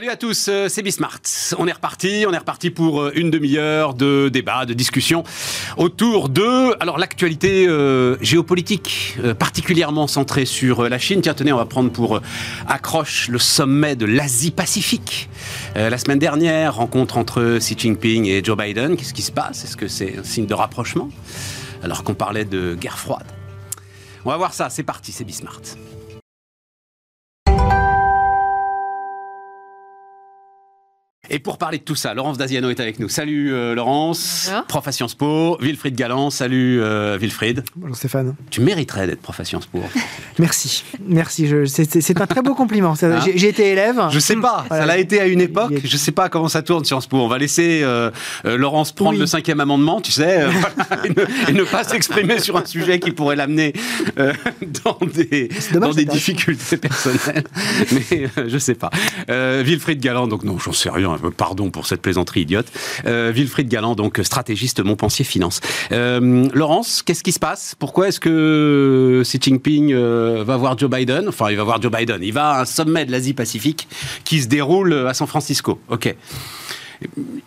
Salut à tous, euh, c'est Bismart. On est reparti, on est reparti pour euh, une demi-heure de débat, de discussion autour de alors l'actualité euh, géopolitique particulièrement centrée sur la Chine. Tiens, tenez, on va prendre pour accroche le sommet de l'Asie-Pacifique. la semaine dernière, rencontre entre Xi Jinping et Joe Biden. Qu'est-ce qui se passe? Est-ce que c'est un signe de rapprochement? Alors qu'on parlait de guerre froide On va voir ça, c'est parti, c'est Bismart. Et pour parler de tout ça, Laurence Daziano est avec nous. Salut euh, Laurence, Bonjour. prof à Sciences Po. Wilfried Galland, salut euh, Wilfried. Bonjour Stéphane. Tu mériterais d'être prof à Sciences Po. Merci, merci. C'est un très beau compliment. Hein j'ai été élève. Je sais pas, ça l'a été à une époque. Je sais pas comment ça tourne Sciences Po. On va laisser euh, Laurence prendre le cinquième amendement, tu sais, et, ne, pas s'exprimer sur un sujet qui pourrait l'amener dans des, dans des difficultés personnelles. Mais je sais pas. Wilfried Galland, donc non, j'en sais rien euh, pardon pour cette plaisanterie idiote. Euh, Wilfried Galland, donc stratégiste Montpensier Finance. Euh, Laurence, qu'est-ce qui se passe? Pourquoi est-ce que Xi Jinping va voir Joe Biden? Enfin, il va voir Joe Biden. Il va à un sommet de l'Asie-Pacifique qui se déroule à San Francisco. Ok.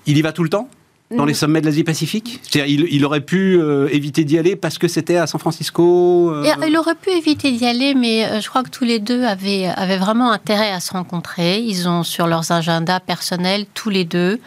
Il y va tout le temps? Dans les sommets de l'Asie-Pacifique il, il, aurait pu euh, éviter d'y aller parce que c'était à San Francisco euh Il aurait pu éviter d'y aller, mais euh, je crois que tous les deux avaient, avaient vraiment intérêt à se rencontrer. Ils ont sur leurs agendas personnels, tous les deux,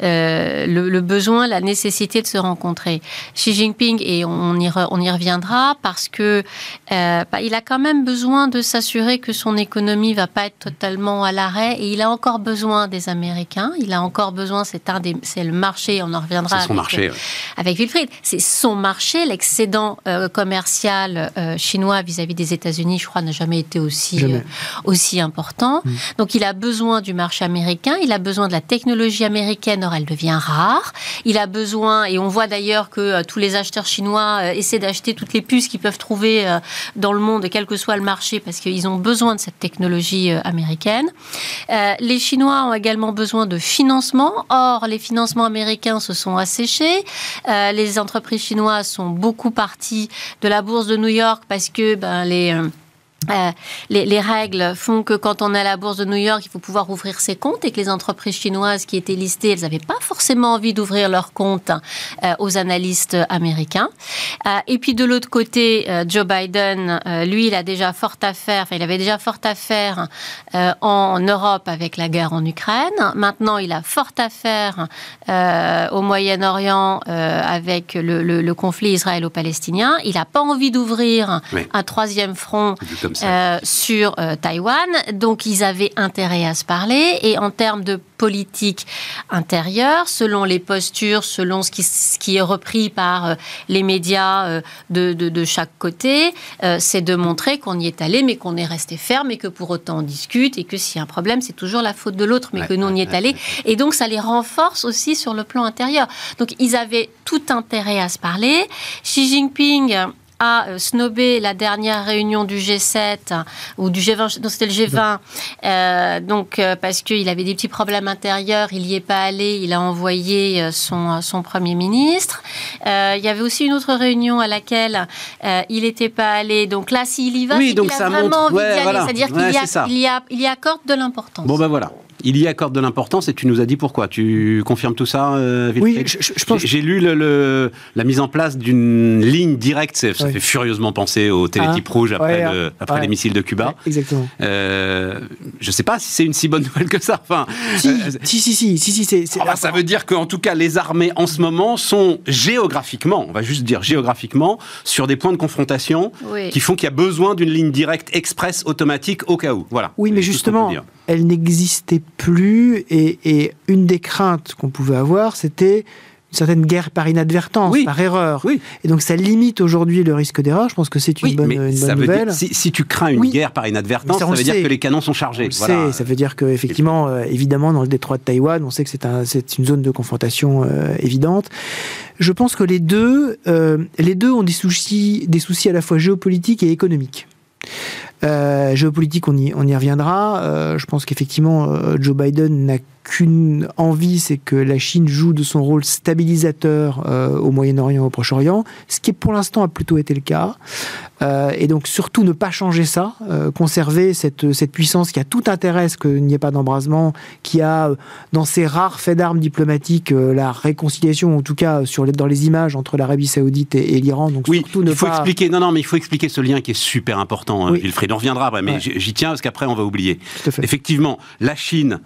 le, besoin, la nécessité de se rencontrer. Xi Jinping, et on y, on y reviendra, parce que bah, il a quand même besoin de s'assurer que son économie va pas être totalement à l'arrêt, et il a encore besoin des Américains. Il a encore besoin, c'est un des, c'est le marché on en reviendra son avec, marché, avec Wilfried. C'est son marché, l'excédent euh, commercial euh, chinois vis-à-vis des États-Unis, je crois, n'a jamais été aussi, euh, aussi important. Mm. Donc il a besoin du marché américain, il a besoin de la technologie américaine, elle devient rare. Il a besoin, et on voit d'ailleurs que tous les acheteurs chinois essaient d'acheter toutes les puces qu'ils peuvent trouver dans le monde, quel que soit le marché, parce qu'ils ont besoin de cette technologie américaine. les Chinois ont également besoin de financement. Or, les financements américains se sont asséchés. Euh, les entreprises chinoises sont beaucoup parties de la bourse de New York parce que ben, les euh, les, règles font que quand on est à la bourse de New York, il faut pouvoir ouvrir ses comptes et que les entreprises chinoises qui étaient listées, elles n'avaient pas forcément envie d'ouvrir leurs comptes euh, aux analystes américains. Euh, et puis de l'autre côté, Joe Biden, lui, il a déjà fort à faire, enfin, il avait déjà fort à faire en Europe avec la guerre en Ukraine. Maintenant, il a fort à faire au Moyen-Orient avec le, conflit israélo-palestinien. Il n'a pas envie d'ouvrir un troisième front euh, sur euh, Taïwan. Donc ils avaient intérêt à se parler. Et en termes de politique intérieure, selon les postures, selon ce qui, ce qui est repris par euh, les médias de, de, chaque côté, c'est de montrer qu'on y est allé, mais qu'on est resté ferme et que pour autant on discute et que s'il y a un problème, c'est toujours la faute de l'autre, mais que nous on y est allé. Et donc ça les renforce aussi sur le plan intérieur. Donc ils avaient tout intérêt à se parler. Xi Jinping a euh, snobé la dernière réunion du G7 ou du G20, non c'était le G20, euh, donc euh, parce qu'il avait des petits problèmes intérieurs, il n'y est pas allé, il a envoyé son, son premier ministre. il y avait aussi une autre réunion à laquelle il n'était pas allé, donc là s'il y va, oui, donc ça vraiment montre, envie d'y aller, c'est-à-dire qu'il y, il y, accorde de l'importance. Bon ben voilà il y accorde de l'importance et tu nous as dit pourquoi. Tu confirmes tout ça, euh, Oui, je, pense. J'ai lu le, la mise en place d'une ligne directe. Ça fait furieusement penser au télétype ah, rouge après, après les missiles de Cuba. exactement. Euh, je ne sais pas si c'est une si bonne nouvelle que ça. Enfin, si, euh, si, si, si, si, si ah bah, ça veut dire qu'en tout cas, les armées en ce moment sont géographiquement, on va juste dire géographiquement, sur des points de confrontation qui font qu'il y a besoin d'une ligne directe express automatique au cas où. Voilà. Oui, mais justement, elle n'existait plus et, une des craintes qu'on pouvait avoir, c'était une certaine guerre par inadvertance, par erreur. Oui. Et donc ça limite aujourd'hui le risque d'erreur. Je pense que c'est une, bonne, une bonne nouvelle. si, tu crains une guerre par inadvertance, ça, veut dire que les canons sont chargés. On ça veut dire qu'effectivement, euh, évidemment, dans le détroit de Taïwan, on sait que c'est un, une zone de confrontation euh, évidente. Je pense que les deux, euh, les deux ont des soucis, des soucis à la fois géopolitiques et économiques. Euh, géopolitique, on y, on y reviendra. Euh, je pense qu'effectivement, euh, Joe Biden n'a qu'une envie, c'est que la Chine joue de son rôle stabilisateur euh, au Moyen-Orient, au Proche-Orient, ce qui pour l'instant a plutôt été le cas. Euh, et donc surtout ne pas changer ça, euh, conserver cette, cette puissance qui a tout intérêt à ce qu'il n'y ait pas d'embrasement, qui a dans ses rares faits d'armes diplomatiques la réconciliation, en tout cas sur les, dans les images entre l'Arabie Saoudite et, l'Iran. Donc oui, surtout ne il faut expliquer. Non, non, mais il faut expliquer ce lien qui est super important, oui. Wilfried. On reviendra après, mais j'y tiens parce qu'après on va oublier. Effectivement, la Chine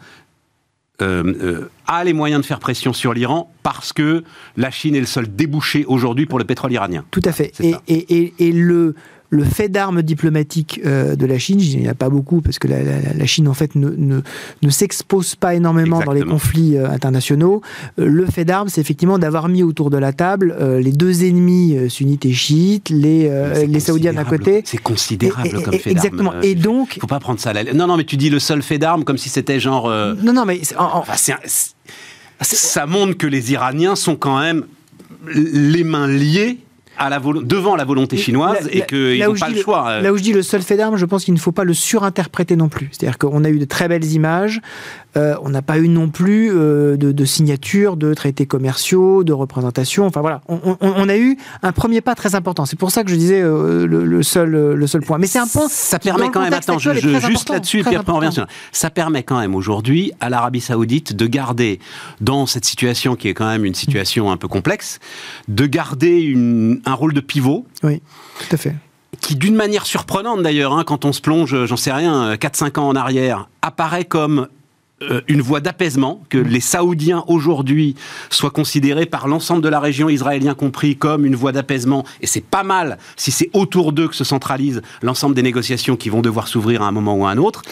euh, euh, a les moyens de faire pression sur l'Iran parce que la Chine est le seul débouché aujourd'hui pour le pétrole iranien. Tout à fait. Et, et, et, le, le fait d'armes diplomatiques euh, de la Chine, il n'y a pas beaucoup parce que la, Chine en fait ne, ne, ne s'expose pas énormément dans les conflits euh, internationaux. Euh, le fait d'armes, c'est effectivement d'avoir mis autour de la table les deux ennemis sunnites et chiites, les, les Saoudiens d'un côté. C'est considérable comme fait d'armes. Exactement. Et donc, faut pas prendre ça. À la... Non, non, mais tu dis le seul fait d'armes comme si c'était genre. Non, non, mais ça montre que les Iraniens sont quand même les mains liées à la devant la volonté chinoise et qu'ils n'ont pas le choix. Euh. Là où je dis le seul fait d'armes, je pense qu'il ne faut pas le surinterpréter non plus. C'est-à-dire qu'on a eu de très belles images, euh, on n'a pas eu non plus euh, de, de signatures de traités commerciaux, de représentation. Enfin voilà, on, a eu un premier pas très important. C'est pour ça que je disais le, seul, le seul point. Mais c'est un point. Ça permet quand même. Attends, je, juste là-dessus, puis après on revient sur. Ça permet quand même aujourd'hui à l'Arabie Saoudite de garder dans cette situation qui est quand même une situation un peu complexe, de garder une, un rôle de pivot. Oui, tout à fait qui d'une manière surprenante d'ailleurs, hein, quand on se plonge, j'en sais rien, 4-5 ans en arrière, apparaît comme euh, une voie d'apaisement, que les Saoudiens aujourd'hui soient considérés par l'ensemble de la région, israélien compris, comme une voie d'apaisement. Et c'est pas mal si c'est autour d'eux que se centralise l'ensemble des négociations qui vont devoir s'ouvrir à un moment ou à un autre.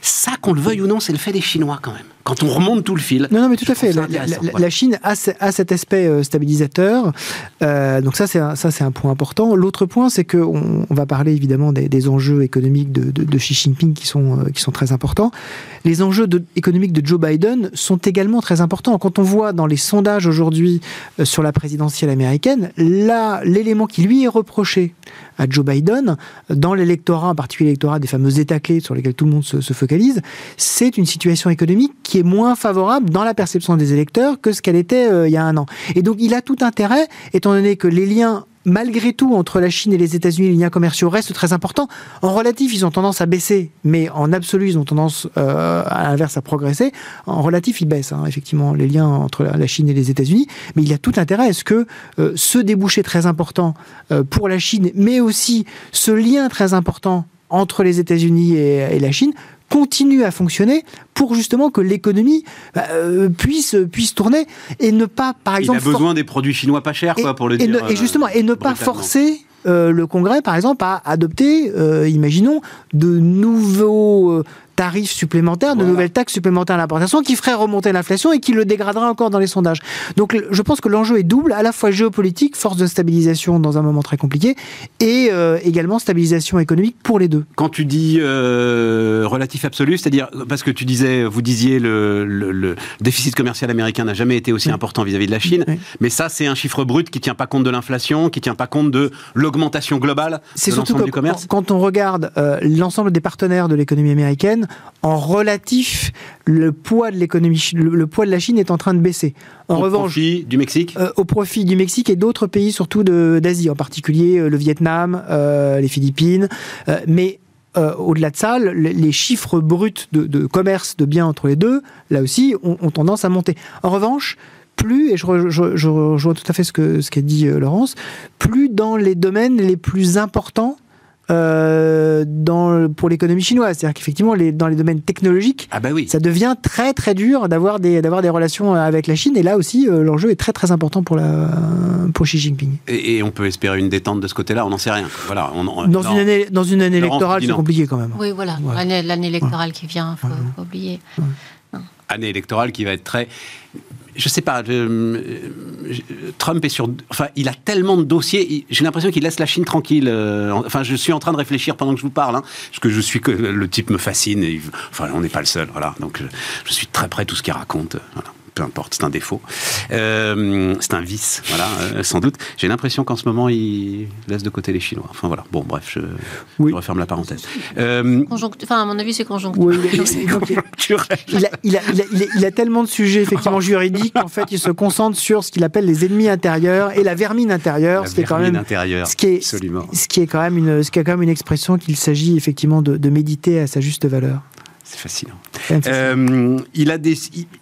Ça, qu'on le veuille ou non, c'est le fait des Chinois quand même quand on remonte tout le fil. Non, non, mais tout à fait. La, Chine a, cet aspect euh, stabilisateur. Euh, donc ça, c'est un, ça, c'est un point important. L'autre point, c'est qu'on on va parler évidemment des, enjeux économiques de, de, Xi Jinping qui sont, euh, qui sont très importants. Les enjeux économiques de Joe Biden sont également très importants. Quand on voit dans les sondages aujourd'hui sur la présidentielle américaine, là, l'élément qui lui est reproché à Joe Biden, dans l'électorat, en particulier l'électorat des fameux États clés sur lesquels tout le monde se, se focalise, c'est une situation économique qui est moins favorable dans la perception des électeurs que ce qu'elle était euh, il y a un an. Et donc il a tout intérêt, étant donné que les liens malgré tout, entre la Chine et les États-Unis, les liens commerciaux restent très importants. En relatif, ils ont tendance à baisser, mais en absolu, ils ont tendance, euh, à l'inverse, à progresser. En relatif, ils baissent, hein, effectivement, les liens entre la Chine et les États-Unis. Mais il y a tout intérêt à ce que euh, ce débouché très important pour la Chine, mais aussi ce lien très important entre les États-Unis et, la Chine continue à fonctionner pour justement que l'économie bah, euh, puisse puisse tourner et ne pas par exemple il a besoin des produits chinois pas chers quoi pour le dire et justement et ne pas forcer euh, le Congrès, par exemple, à adopter, euh, imaginons, de nouveaux tarifs supplémentaires, de nouvelles taxes supplémentaires à l'importation qui feraient remonter l'inflation et qui le dégradera encore dans les sondages. Donc je pense que l'enjeu est double, à la fois géopolitique, force de stabilisation dans un moment très compliqué, et euh, également stabilisation économique pour les deux. Quand tu dis euh, relatif absolu, c'est-à-dire parce que tu disais, vous disiez le, le, déficit commercial américain n'a jamais été aussi important vis-à-vis de la Chine, mais ça c'est un chiffre brut qui tient pas compte de l'inflation, qui tient pas compte de l'augmentation globale de l'ensemble du commerce. Quand on regarde euh, l'ensemble des partenaires de l'économie américaine, en relatif, le poids de l'économie, le, poids de la Chine est en train de baisser. En au revanche, profit du Mexique, euh, au profit du Mexique et d'autres pays, surtout d'Asie, en particulier euh, le Vietnam, euh, les Philippines, mais au-delà de ça, les chiffres bruts de, commerce de biens entre les deux, là aussi, ont, tendance à monter. En revanche, plus, et je, rejoins tout à fait ce qu'a ce qu'a dit Laurence, plus dans les domaines les plus importants euh, dans, pour l'économie chinoise. C'est-à-dire qu'effectivement, les, dans les domaines technologiques, ah bah oui. ça devient très très dur d'avoir des, d'avoir des relations avec la Chine. Et là aussi, euh, l'enjeu est très très important pour, la, pour Xi Jinping. Et, on peut espérer une détente de ce côté-là, on n'en sait rien. Voilà, dans, une année, dans une année électorale, c'est compliqué quand même. Oui, voilà, l'année, électorale qui vient, il faut, oublier. Année électorale qui va être très je sais pas, Trump est sur. Enfin, il a tellement de dossiers, j'ai l'impression qu'il laisse la Chine tranquille. Euh, enfin, je suis en train de réfléchir pendant que je vous parle, hein, parce que je suis le type me fascine. Enfin, on n'est pas le seul, voilà. Donc, je, suis très près de tout ce qu'il raconte. Peu importe, c'est un défaut. Euh, c'est un vice, voilà, euh, sans doute. J'ai l'impression qu'en ce moment, il laisse de côté les Chinois. Enfin voilà, bon, bref, je, referme la parenthèse. Euh, enfin, à mon avis, c'est conjoncturel. il, a, tellement de sujets, effectivement, juridiques, qu'en fait, il se concentre sur ce qu'il appelle les ennemis intérieurs et la vermine intérieure, ce qui est quand même. ce qui est, Ce qui est quand même une, ce qui est quand même une expression qu'il s'agit effectivement de, de méditer à sa juste valeur. C'est fascinant. Euh, il, a des,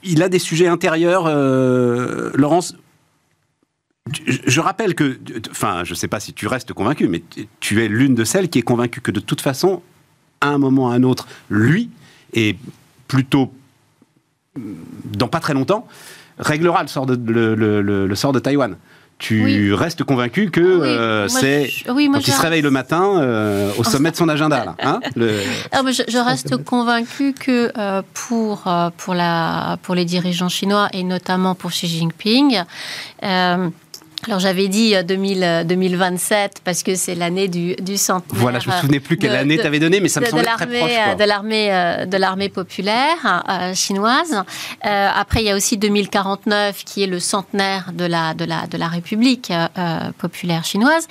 il, a des sujets intérieurs, euh, Laurence. Je rappelle que, enfin, je ne sais pas si tu restes convaincu, mais tu es l'une de celles qui est convaincue que de toute façon, à un moment ou à un autre, lui, et plutôt dans pas très longtemps, réglera le sort de, le sort de Taïwan tu restes convaincu que euh, c'est quand il se réveille le matin euh, au sommet de son agenda là, hein, je, reste convaincu que euh, pour pour la pour les dirigeants chinois et notamment pour Xi Jinping alors j'avais dit 2000, 2027 parce que c'est l'année du, du centenaire. Voilà, je me souvenais plus quelle année tu avais donné, mais ça me semblait très proche. De l'armée, de l'armée populaire chinoise. après, il y a aussi 2049 qui est le centenaire de la de la de la République populaire chinoise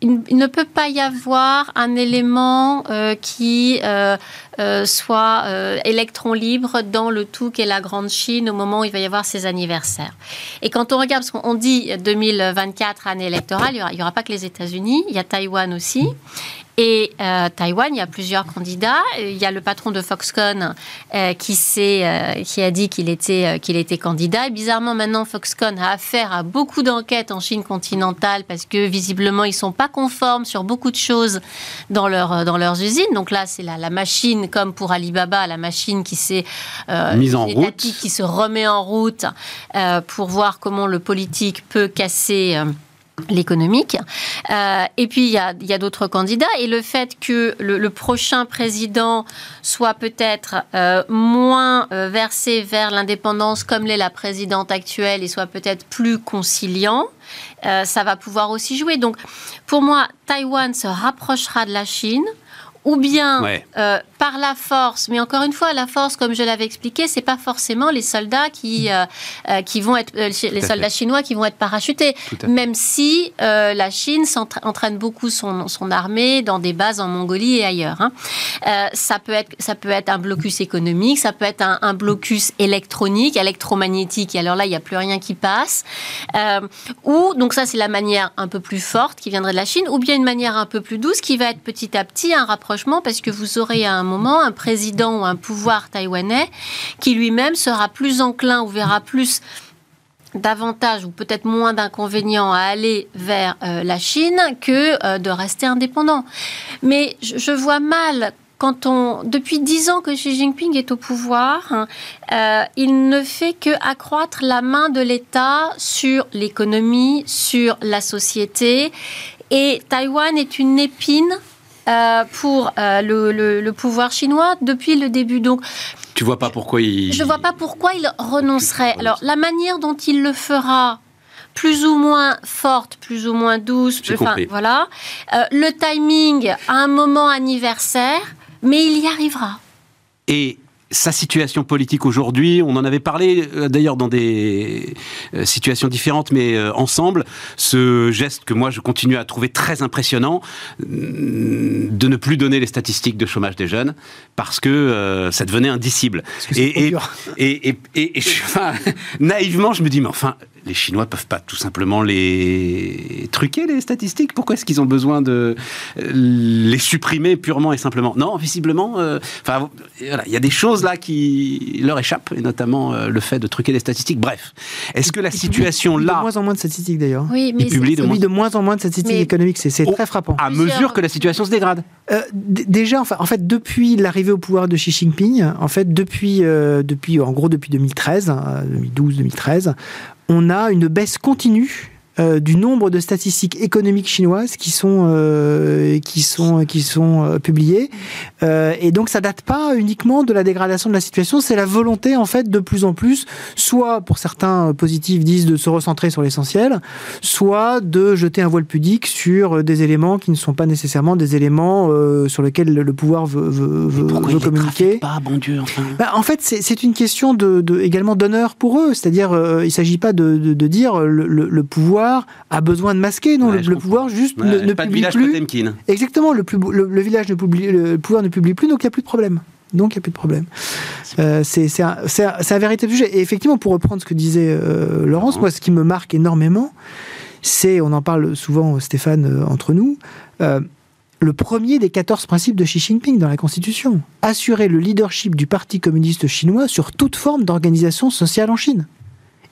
il, ne peut pas y avoir un élément euh, qui euh, euh, soit électron libre dans le tout qu'est la Grande Chine au moment où il va y avoir ses anniversaires. Et quand on regarde, parce qu'on dit 2024 année électorale, il n'y aura, pas que les États-Unis, il y a Taïwan aussi. Et euh, Taïwan, il y a plusieurs candidats. Il y a le patron de Foxconn euh, qui, euh, qui a dit qu'il était, était candidat. Et bizarrement, maintenant, Foxconn a affaire à beaucoup d'enquêtes en Chine continentale parce que visiblement, ils ne sont pas conformes sur beaucoup de choses dans, leur, dans leurs usines. Donc là, c'est la, la, machine, comme pour Alibaba, la machine qui s'est mise en route, qui se remet en route pour voir comment le politique peut casser l'économique. Euh, et puis, il y a, d'autres candidats. Et le fait que le, prochain président soit peut-être euh, moins euh, versé vers l'indépendance comme l'est la présidente actuelle et soit peut-être plus conciliant, ça va pouvoir aussi jouer. Donc, pour moi, Taïwan se rapprochera de la Chine ou bien euh, par la force. Mais encore une fois, la force, comme je l'avais expliqué, c'est pas forcément les soldats qui euh, euh, qui vont être les soldats chinois qui vont être parachutés. Même si la Chine entraîne beaucoup son, son armée dans des bases en Mongolie et ailleurs. Hein. ça peut être ça peut être un blocus économique, ça peut être un, blocus électronique, électromagnétique. Et alors là, il n'y a plus rien qui passe. ou donc ça, c'est la manière un peu plus forte qui viendrait de la Chine, ou bien une manière un peu plus douce qui va être petit à petit un rapprochement parce que vous aurez un moment un président ou un pouvoir taïwanais qui lui-même sera plus enclin ou verra plus davantage ou peut-être moins d'inconvénients à aller vers euh, la Chine que euh, de rester indépendant. Mais je, vois mal quand on, depuis dix ans que Xi Jinping est au pouvoir, hein, euh, il ne fait que accroître la main de l'État sur l'économie, sur la société. Et Taïwan est une épine euh, pour euh, le, pouvoir chinois depuis le début. Donc, tu vois pas pourquoi il. Je vois pas pourquoi il renoncerait. Alors, la manière dont il le fera, plus ou moins forte, plus ou moins douce, enfin, voilà. Euh, le timing à un moment anniversaire, mais il y arrivera. Et sa situation politique aujourd'hui, on en avait parlé euh, d'ailleurs dans des euh, situations différentes, mais euh, ensemble, ce geste que moi je continue à trouver très impressionnant, mm, de ne plus donner les statistiques de chômage des jeunes, parce que ça devenait indicible. Et, et, et, enfin, naïvement, je me dis, mais enfin, les Chinois peuvent pas tout simplement les truquer, les statistiques Pourquoi est-ce qu'ils ont besoin de les supprimer purement et simplement? Non, visiblement, enfin, il y a des choses là qui leur échappent, et notamment euh, le fait de truquer les statistiques. Bref, est-ce que la situation là... De moins en moins de statistiques d'ailleurs. Oui, mais il publie de, moins... de moins en moins de statistiques économiques, c'est très frappant. À mesure que la situation se dégrade euh, Déjà, enfin, en fait, depuis l'arrivée au pouvoir de Xi Jinping, en fait, depuis, euh, depuis en gros depuis 2013, 2012-2013, hein, on a une baisse continue euh, du nombre de statistiques économiques chinoises qui sont euh, qui sont qui sont euh, publiées. Et donc ça date pas uniquement de la dégradation de la situation. C'est la volonté en fait de plus en plus soit pour certains positifs disent de se recentrer sur l'essentiel soit de jeter un voile pudique sur des éléments qui ne sont pas nécessairement des éléments sur lesquels le pouvoir veut, veut, veut communiquer. pas bon Dieu enfin. Bah, en fait c'est une question de, de également d'honneur pour eux. C'est-à-dire il s'agit pas de, de, de dire le, le, le pouvoir a besoin de masquer. Non, le, pouvoir juste ne, publie plus. Exactement, le, plus, le, village ne publie, le pouvoir ne publie plus, donc il n'y a plus de problème. Donc il n'y a plus de problème. Euh, c'est un, un, véritable sujet. Et effectivement, pour reprendre ce que disait euh, Laurence, moi, ce qui me marque énormément, c'est, on en parle souvent, Stéphane, euh, entre nous, le premier des 14 principes de Xi Jinping dans la Constitution. Assurer le leadership du Parti communiste chinois sur toute forme d'organisation sociale en Chine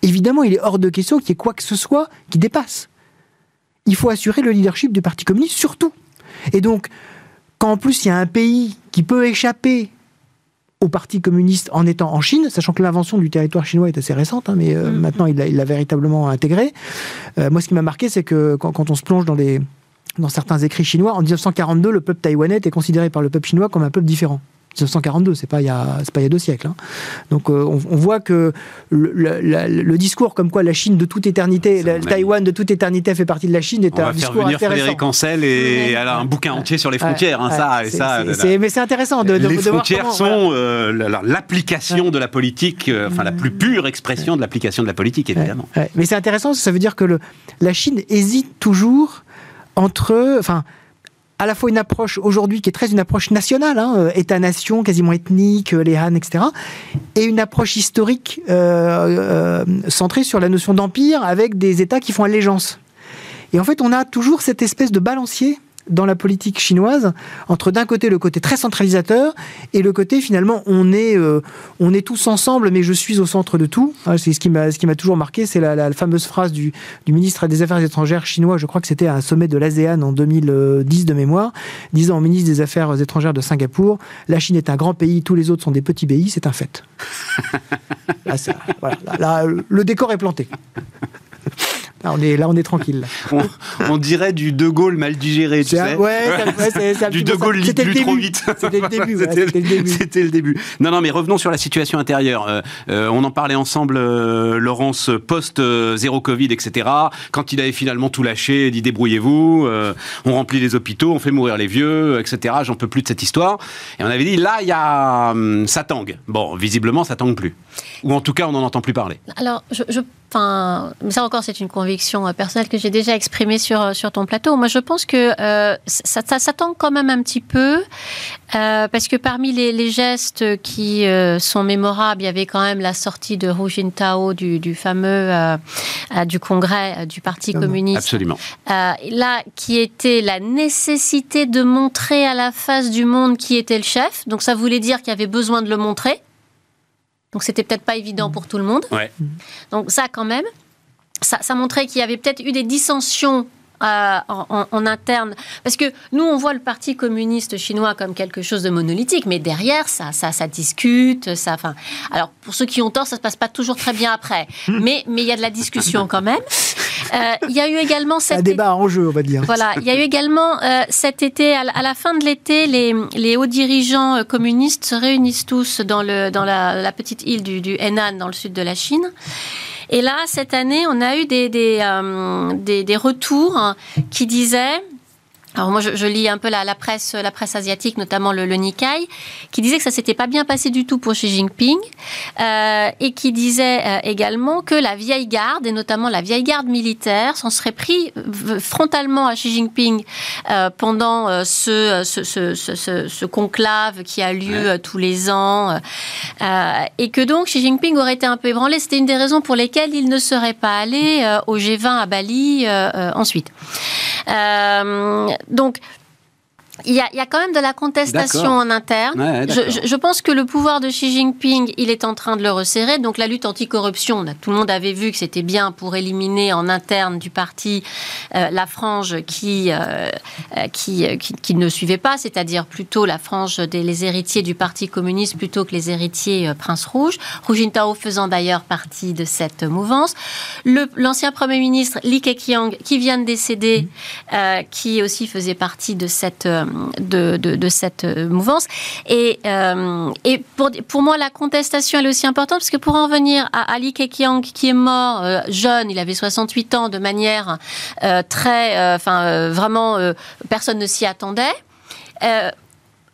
évidemment, il est hors de question qu'il y ait quoi que ce soit qui dépasse. Il faut assurer le leadership du Parti communiste, surtout. Et donc, quand en plus il y a un pays qui peut échapper au Parti communiste en étant en Chine, sachant que l'invention du territoire chinois est assez récente, hein, mais euh, mm. maintenant il l'a véritablement intégré. Euh, moi, ce qui m'a marqué, c'est que quand, on se plonge dans, dans certains écrits chinois, en 1942, le peuple taïwanais était considéré par le peuple chinois comme un peuple différent. 1942, c'est pas il y a, c'est pas il y a deux siècles. Hein. Donc euh, on, voit que le, discours comme quoi la Chine de toute éternité, la, Taïwan de toute éternité fait partie de la Chine est on un va discours faire venir intéressant. Frédéric Ancel et a un bouquin entier sur les frontières. Hein, ça, et ça, mais c'est intéressant de, de les frontières voir sont euh, l'application de la politique, euh, enfin la plus pure expression de l'application de la politique, évidemment. Mais c'est intéressant, ça veut dire que le, la Chine hésite toujours entre, enfin à la fois une approche aujourd'hui qui est très une approche nationale, hein, euh, État-nation, quasiment ethnique, euh, les Han, etc., et une approche historique euh, centrée sur la notion d'empire avec des États qui font allégeance. Et en fait, on a toujours cette espèce de balancier dans la politique chinoise entre d'un côté le côté très centralisateur et le côté finalement on est euh, on est tous ensemble mais je suis au centre de tout. Ah, c'est ce qui m'a ce qui m'a toujours marqué c'est la, fameuse phrase du, du ministre des Affaires étrangères chinois je crois que c'était à un sommet de l'ASEAN en 2010 de mémoire disant au ministre des Affaires étrangères de Singapour la Chine est un grand pays tous les autres sont des petits pays c'est un fait là, le décor est planté Là, on est, là, on est tranquille. On, dirait du De Gaulle mal digéré, tu sais. Ouais, c'est du De Gaulle lu trop vite. C'était le début. C'était le, début. Non, non, mais revenons sur la situation intérieure. Euh, euh, on en parlait ensemble, euh, Laurence, post-zéro Covid, etc. Quand il avait finalement tout lâché, dit débrouillez-vous, on remplit les hôpitaux, on fait mourir les vieux, etc. J'en peux plus de cette histoire. Et on avait dit, là, il y a... Hum, ça tangue. Bon, visiblement, ça tangue plus. Ou en tout cas, on n'en entend plus parler. Alors, je, je Enfin, ça encore, c'est une conviction euh, personnelle que j'ai déjà exprimée sur, euh, sur ton plateau. Moi, je pense que euh, ça, ça, ça quand même un petit peu, parce que parmi les, gestes qui sont mémorables, il y avait quand même la sortie de Hu Jintao du, du fameux du congrès du Parti communiste. Absolument. là, qui était la nécessité de montrer à la face du monde qui était le chef. Donc, ça voulait dire qu'il y avait besoin de le montrer. Donc c'était peut-être pas évident pour tout le monde. Donc ça quand même, ça, ça montrait qu'il y avait peut-être eu des dissensions euh, en, interne Parce que nous, on voit le Parti communiste chinois comme quelque chose de monolithique, mais derrière, ça, ça, ça discute. Ça, alors, pour ceux qui ont tort, ça se passe pas toujours très bien après. Mais il y a de la discussion quand même. Euh, il y a eu également cet un débat en jeu, on va dire. Voilà, il y a eu également euh, cet été, à la, fin de l'été, les, les, hauts dirigeants communistes se réunissent tous dans, le, dans la, petite île du, du Henan, dans le sud de la Chine. Et là, cette année, on a eu des, des, euh, des, des retours qui disaient alors moi, je, lis un peu la, presse, la presse asiatique, notamment le, Nikkei, qui disait que ça s'était pas bien passé du tout pour Xi Jinping, euh, et qui disait euh, également que la vieille garde, et notamment la vieille garde militaire, s'en serait pris euh, frontalement à Xi Jinping pendant ce ce, conclave qui a lieu tous les ans, et que donc Xi Jinping aurait été un peu ébranlé. C'était une des raisons pour lesquelles il ne serait pas allé au G20 à Bali ensuite. Donc, il y, a, il y, a, quand même de la contestation en interne. je, je, pense que le pouvoir de Xi Jinping, il est en train de le resserrer. Donc la lutte anticorruption, tout le monde avait vu que c'était bien pour éliminer en interne du parti euh, la frange qui, euh, euh, qui, qui, qui, ne suivait pas, c'est-à-dire plutôt la frange des les héritiers du Parti communiste plutôt que les héritiers Prince Rouge. Hu Jintao faisant d'ailleurs partie de cette mouvance. L'ancien Premier ministre Li Keqiang, qui vient de décéder, mmh. qui aussi faisait partie de cette de, de, cette mouvance. Et, euh, et pour, pour moi, la contestation, elle est aussi importante, parce que pour en venir à Ali Keqiang, qui est mort euh, jeune, il avait 68 ans, de manière euh, très... Enfin, vraiment, personne ne s'y attendait.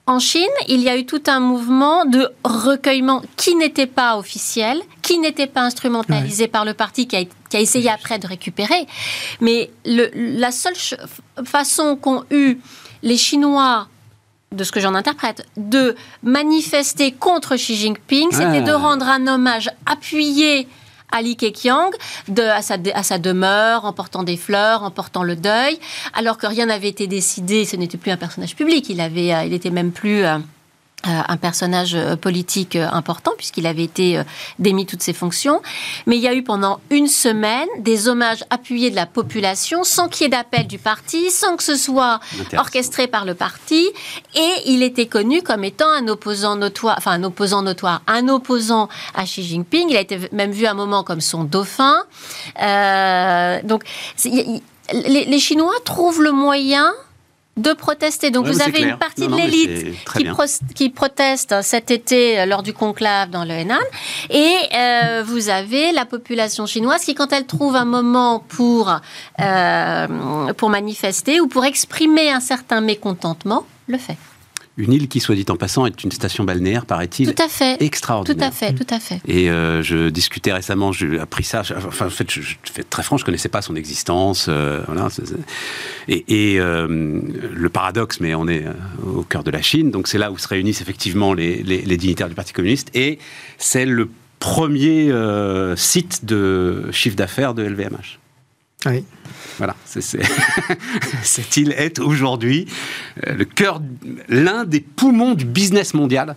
En Chine, il y a eu tout un mouvement de recueillement qui n'était pas officiel, qui n'était pas instrumentalisé par le parti, qui a, qui a, essayé après de récupérer. Mais le, la seule façon qu'ont eu les Chinois de ce que j'en interprète, de manifester contre Xi Jinping, c'était de rendre un hommage appuyé à Li Keqiang de, à, sa, à sa demeure, en portant des fleurs, en portant le deuil, alors que rien n'avait été décidé, ce n'était plus un personnage public, il, avait, euh, il était même plus... Euh, un personnage euh, politique euh, important puisqu'il avait été démis toutes ses fonctions. Mais il y a eu pendant une semaine des hommages appuyés de la population sans qu'il y ait d'appel du parti, sans que ce soit orchestré par le parti. Et il était connu comme étant un opposant notoire, enfin un opposant notoire, un opposant à Xi Jinping. Il a été même vu un moment comme son dauphin. donc les, les Chinois trouvent le moyen de protester. Donc vous avez une partie de l'élite qui, qui, proteste cet été euh, lors du conclave dans le Henan, et euh, vous avez la population chinoise qui, quand elle trouve un moment pour, euh, pour manifester ou pour exprimer un certain mécontentement, le fait. Une île qui, soit dit en passant, est une station balnéaire, paraît-il, tout à fait. extraordinaire. Tout à fait, tout à fait. Et euh, je discutais récemment, j'ai appris ça. Enfin, en fait, je, très franc, je connaissais pas son existence. Euh, voilà. Et, et euh, le paradoxe, mais on est au cœur de la Chine, donc c'est là où se réunissent effectivement les, les, les dignitaires du Parti communiste, et c'est le premier site de chiffre d'affaires de LVMH. Oui. Voilà, cette île est aujourd'hui euh, le cœur, l'un des poumons du business mondial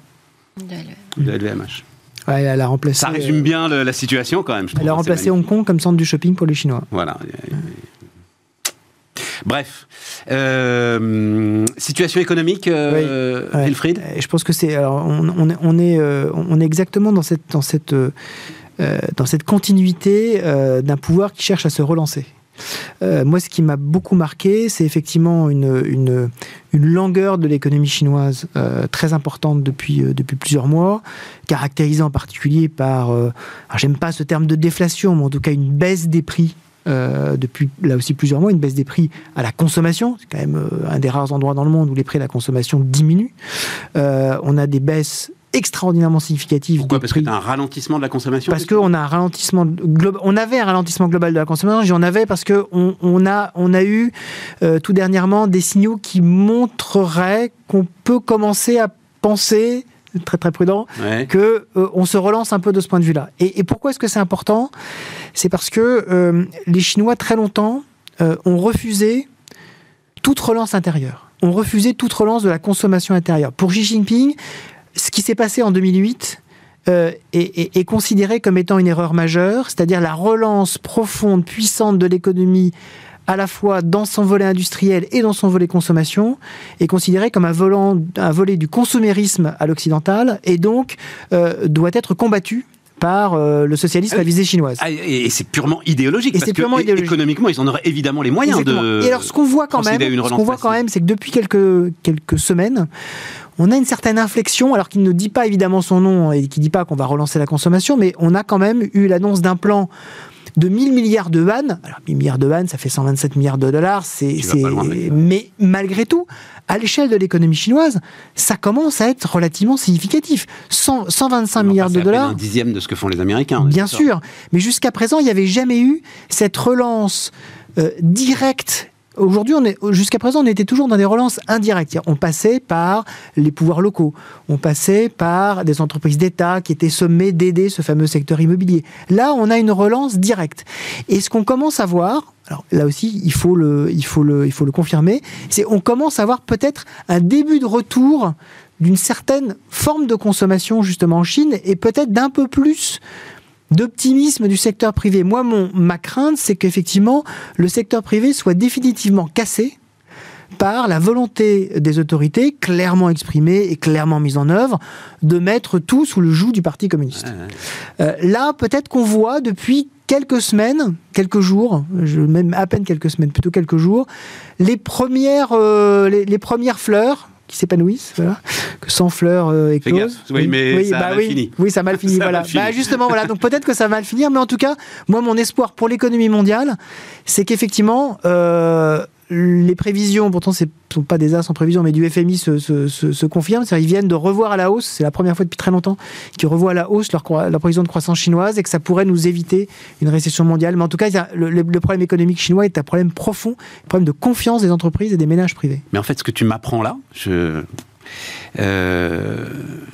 de LVMH. Ouais, elle a remplacé, Ça résume bien la situation quand même. Je elle a remplacé Hong Kong comme centre du shopping pour les Chinois. Voilà. Bref, euh, situation économique, euh, Wilfried? Je pense que c'est. On, on, on, est, on est exactement dans cette dans cette dans cette continuité d'un pouvoir qui cherche à se relancer. Euh, moi, ce qui m'a beaucoup marqué, c'est effectivement une, une, une, langueur de l'économie chinoise euh, très importante depuis, euh, depuis plusieurs mois, caractérisée en particulier par, j'aime pas ce terme de déflation, mais en tout cas une baisse des prix depuis là aussi plusieurs mois, une baisse des prix à la consommation. C'est quand même un des rares endroits dans le monde où les prix à la consommation diminuent. on a des baisses extraordinairement significative. Pourquoi Parce que tu as un ralentissement de la consommation Parce qu'on a un ralentissement global. On avait un ralentissement global de la consommation. J'en avais parce que on, a on a eu euh, tout dernièrement des signaux qui montreraient qu'on peut commencer à penser très très prudent, que euh, on se relance un peu de ce point de vue-là. Et, et, pourquoi est-ce que c'est important? C'est parce que euh, les Chinois très longtemps ont refusé toute relance intérieure. Ont refusé toute relance de la consommation intérieure. Pour Xi Jinping, ce qui s'est passé en 2008 euh, est, est, considéré comme étant une erreur majeure, c'est-à-dire la relance profonde, puissante de l'économie à la fois dans son volet industriel et dans son volet consommation, est considéré comme un, volant, un volet du consumérisme à l'occidental et donc euh, doit être combattu par euh, le socialisme à visée chinoise. Ah, et c'est purement idéologique. Et parce purement que idéologique. économiquement, ils en auraient évidemment les moyens de. Et alors, ce qu'on voit quand même, ce qu'on voit quand même, c'est que depuis quelques quelques semaines, on a une certaine inflexion, alors qu'il ne dit pas évidemment son nom et qui ne dit pas qu'on va relancer la consommation, mais on a quand même eu l'annonce d'un plan de 1000 milliards de yuan. Alors 1000 milliards de yuan, ça fait 127 milliards de dollars. C'est, mais... malgré tout, à l'échelle de l'économie chinoise, ça commence à être relativement significatif. 125 milliards de dollars. Un dixième de ce que font les Américains. Bien sûr, mais jusqu'à présent, il n'y avait jamais eu cette relance euh, directe Aujourd'hui, jusqu'à présent, on était toujours dans des relances indirectes. On passait par les pouvoirs locaux, on passait par des entreprises d'État qui étaient sommées d'aider ce fameux secteur immobilier. Là, on a une relance directe. Et ce qu'on commence à voir, alors là aussi, il faut le, confirmer, c'est on commence à voir peut-être un début de retour d'une certaine forme de consommation justement en Chine et peut-être d'un peu plus d'optimisme du secteur privé. Moi, mon, ma crainte, c'est qu'effectivement, le secteur privé soit définitivement cassé par la volonté des autorités, clairement exprimée et clairement mise en œuvre, de mettre tout sous le joug du Parti communiste. Euh, là, peut-être qu'on voit depuis quelques semaines, quelques jours, je, même à peine quelques semaines, plutôt quelques jours, les premières, euh, les premières fleurs qui s'épanouissent, voilà, que sans fleurs euh, éclosent. Oui, mais ça a bah mal fini. Oui, ça a mal fini, voilà. Bah, justement, voilà. Donc peut-être que ça va mal finir, mais en tout cas, moi, mon espoir pour l'économie mondiale, c'est qu'effectivement, euh, les prévisions, pourtant ce ne sont pas des as en prévision, mais du FMI se, se, se, confirment. Ils viennent de revoir à la hausse, c'est la première fois depuis très longtemps qu'ils revoient à la hausse leur, prévision de croissance chinoise et que ça pourrait nous éviter une récession mondiale. Mais en tout cas, le, problème économique chinois est un problème profond, un problème de confiance des entreprises et des ménages privés. Mais en fait, ce que tu m'apprends là. Euh,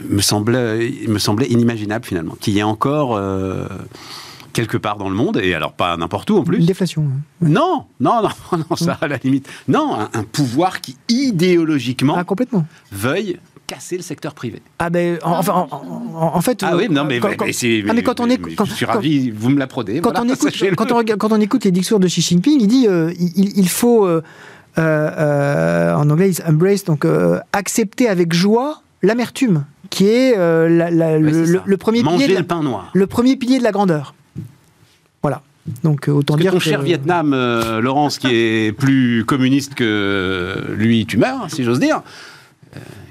me, semblait, me semblait inimaginable finalement, qu'il y ait encore... Euh, quelque part dans le monde, et alors pas n'importe où en plus. Une déflation. Hein. Non, non, non, non, ça à la limite. Non, un, pouvoir qui idéologiquement ah, complètement. veuille casser le secteur privé. Ah ben, enfin, en, fait. Ah oui, non, mais, quand, c'est, ah, mais quand on écoute, je suis ravi, vous me l'apprenez. Quand, on écoute, quand, on, quand on écoute les discours de Xi Jinping, il dit, euh, il, il, faut, euh, euh, en anglais, embrace, donc accepter avec joie l'amertume, qui est le, premier Manger pilier. le pain noir. Le premier pilier de la grandeur. Donc euh, autant dire ton cher Vietnam, euh, Laurence, qui est plus communiste que lui, tu meurs, si j'ose dire.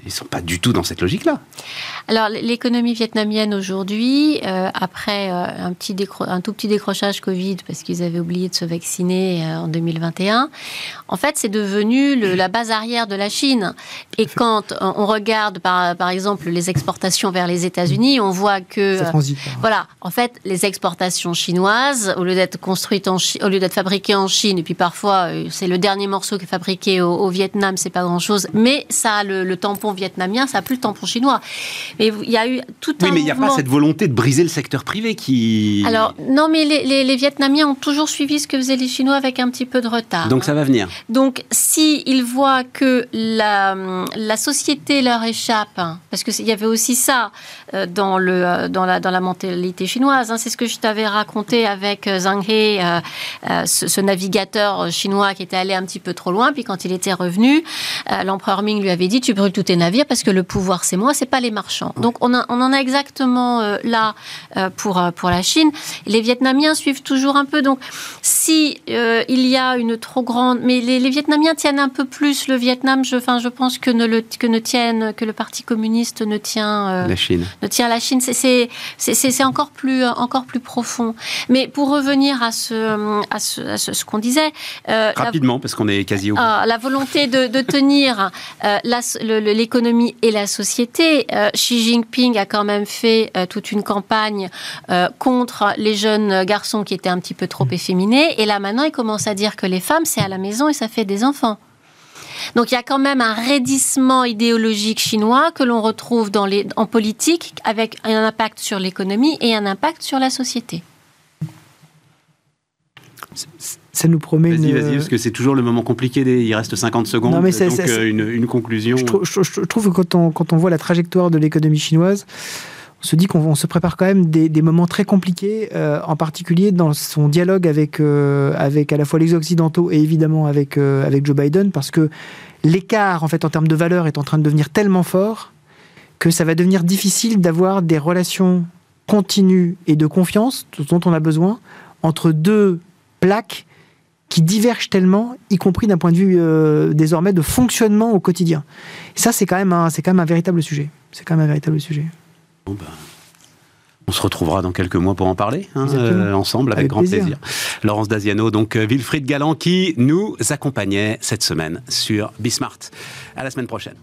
Euh, ils sont pas du tout dans cette logique-là. Alors l'économie vietnamienne aujourd'hui, euh, après euh, un, petit un tout petit décrochage Covid parce qu'ils avaient oublié de se vacciner en 2021, en fait c'est devenu la base arrière de la Chine. Et quand on regarde par, par exemple les exportations vers les États-Unis, on voit que voilà, en fait les exportations chinoises, au lieu d'être construites en au lieu d'être fabriquées en Chine, et puis parfois c'est le dernier morceau qui est fabriqué au, Vietnam, c'est pas grand-chose, mais ça a le, le tampon vietnamien, ça n'a plus le tampon chinois. Mais il y a eu tout un. Oui, mais il n'y a pas cette volonté de briser le secteur privé qui. Alors, non, mais les, Vietnamiens ont toujours suivi ce que faisaient les Chinois avec un petit peu de retard. Donc ça va venir. Donc, s'ils ils voient que la, la société leur échappe, hein, parce qu'il y avait aussi ça euh, dans, le, euh, dans, la, dans la mentalité chinoise, hein, c'est ce que je t'avais raconté avec euh, Zhang He, ce, ce, navigateur chinois qui était allé un petit peu trop loin, puis quand il était revenu, l'empereur Ming lui avait dit Tu brûles tous tes navires parce que le pouvoir c'est moi, c'est pas les marchands. Donc on, on en a exactement euh, là euh, pour, euh, pour la Chine. Les Vietnamiens suivent toujours un peu. Donc si il y a une trop grande, mais les, Vietnamiens tiennent un peu plus le Vietnam. Je, enfin, je pense que ne le que ne tiennent que le Parti communiste ne tient la Chine. Ne tient la Chine. C'est c'est encore plus encore plus profond. Mais pour revenir à ce à ce, ce, qu'on disait rapidement parce qu'on est quasi au bout. Ah, la volonté de, de tenir les l'économie et la société. Euh, Xi Jinping a quand même fait euh, toute une campagne euh, contre les jeunes garçons qui étaient un petit peu trop mm. efféminés. Et là, maintenant, il commence à dire que les femmes, c'est à la maison et ça fait des enfants. Donc il y a quand même un raidissement idéologique chinois que l'on retrouve dans les, en politique avec un impact sur l'économie et un impact sur la société ça nous promet vas-y, Vas-y, parce que c'est toujours le moment compliqué. Il reste 50 secondes. donc euh, une, conclusion. Je, trouve que quand on, quand on voit la trajectoire de l'économie chinoise, on se dit qu'on se prépare quand même des, moments très compliqués, euh, en particulier dans son dialogue avec, euh, avec à la fois les Occidentaux et évidemment avec, avec Joe Biden, parce que l'écart en fait en termes de valeur est en train de devenir tellement fort que ça va devenir difficile d'avoir des relations continues et de confiance dont on a besoin entre deux plaques qui divergent tellement, y compris d'un point de vue euh, désormais de fonctionnement au quotidien. ça, c'est quand même un, c'est quand même un véritable sujet. C'est quand même un véritable sujet. Ben, on se retrouvera dans quelques mois pour en parler, hein, euh, ensemble, avec, grand plaisir. Laurence Daziano, donc euh, Wilfried Galland, qui nous accompagnait cette semaine sur Bismart. À la semaine prochaine.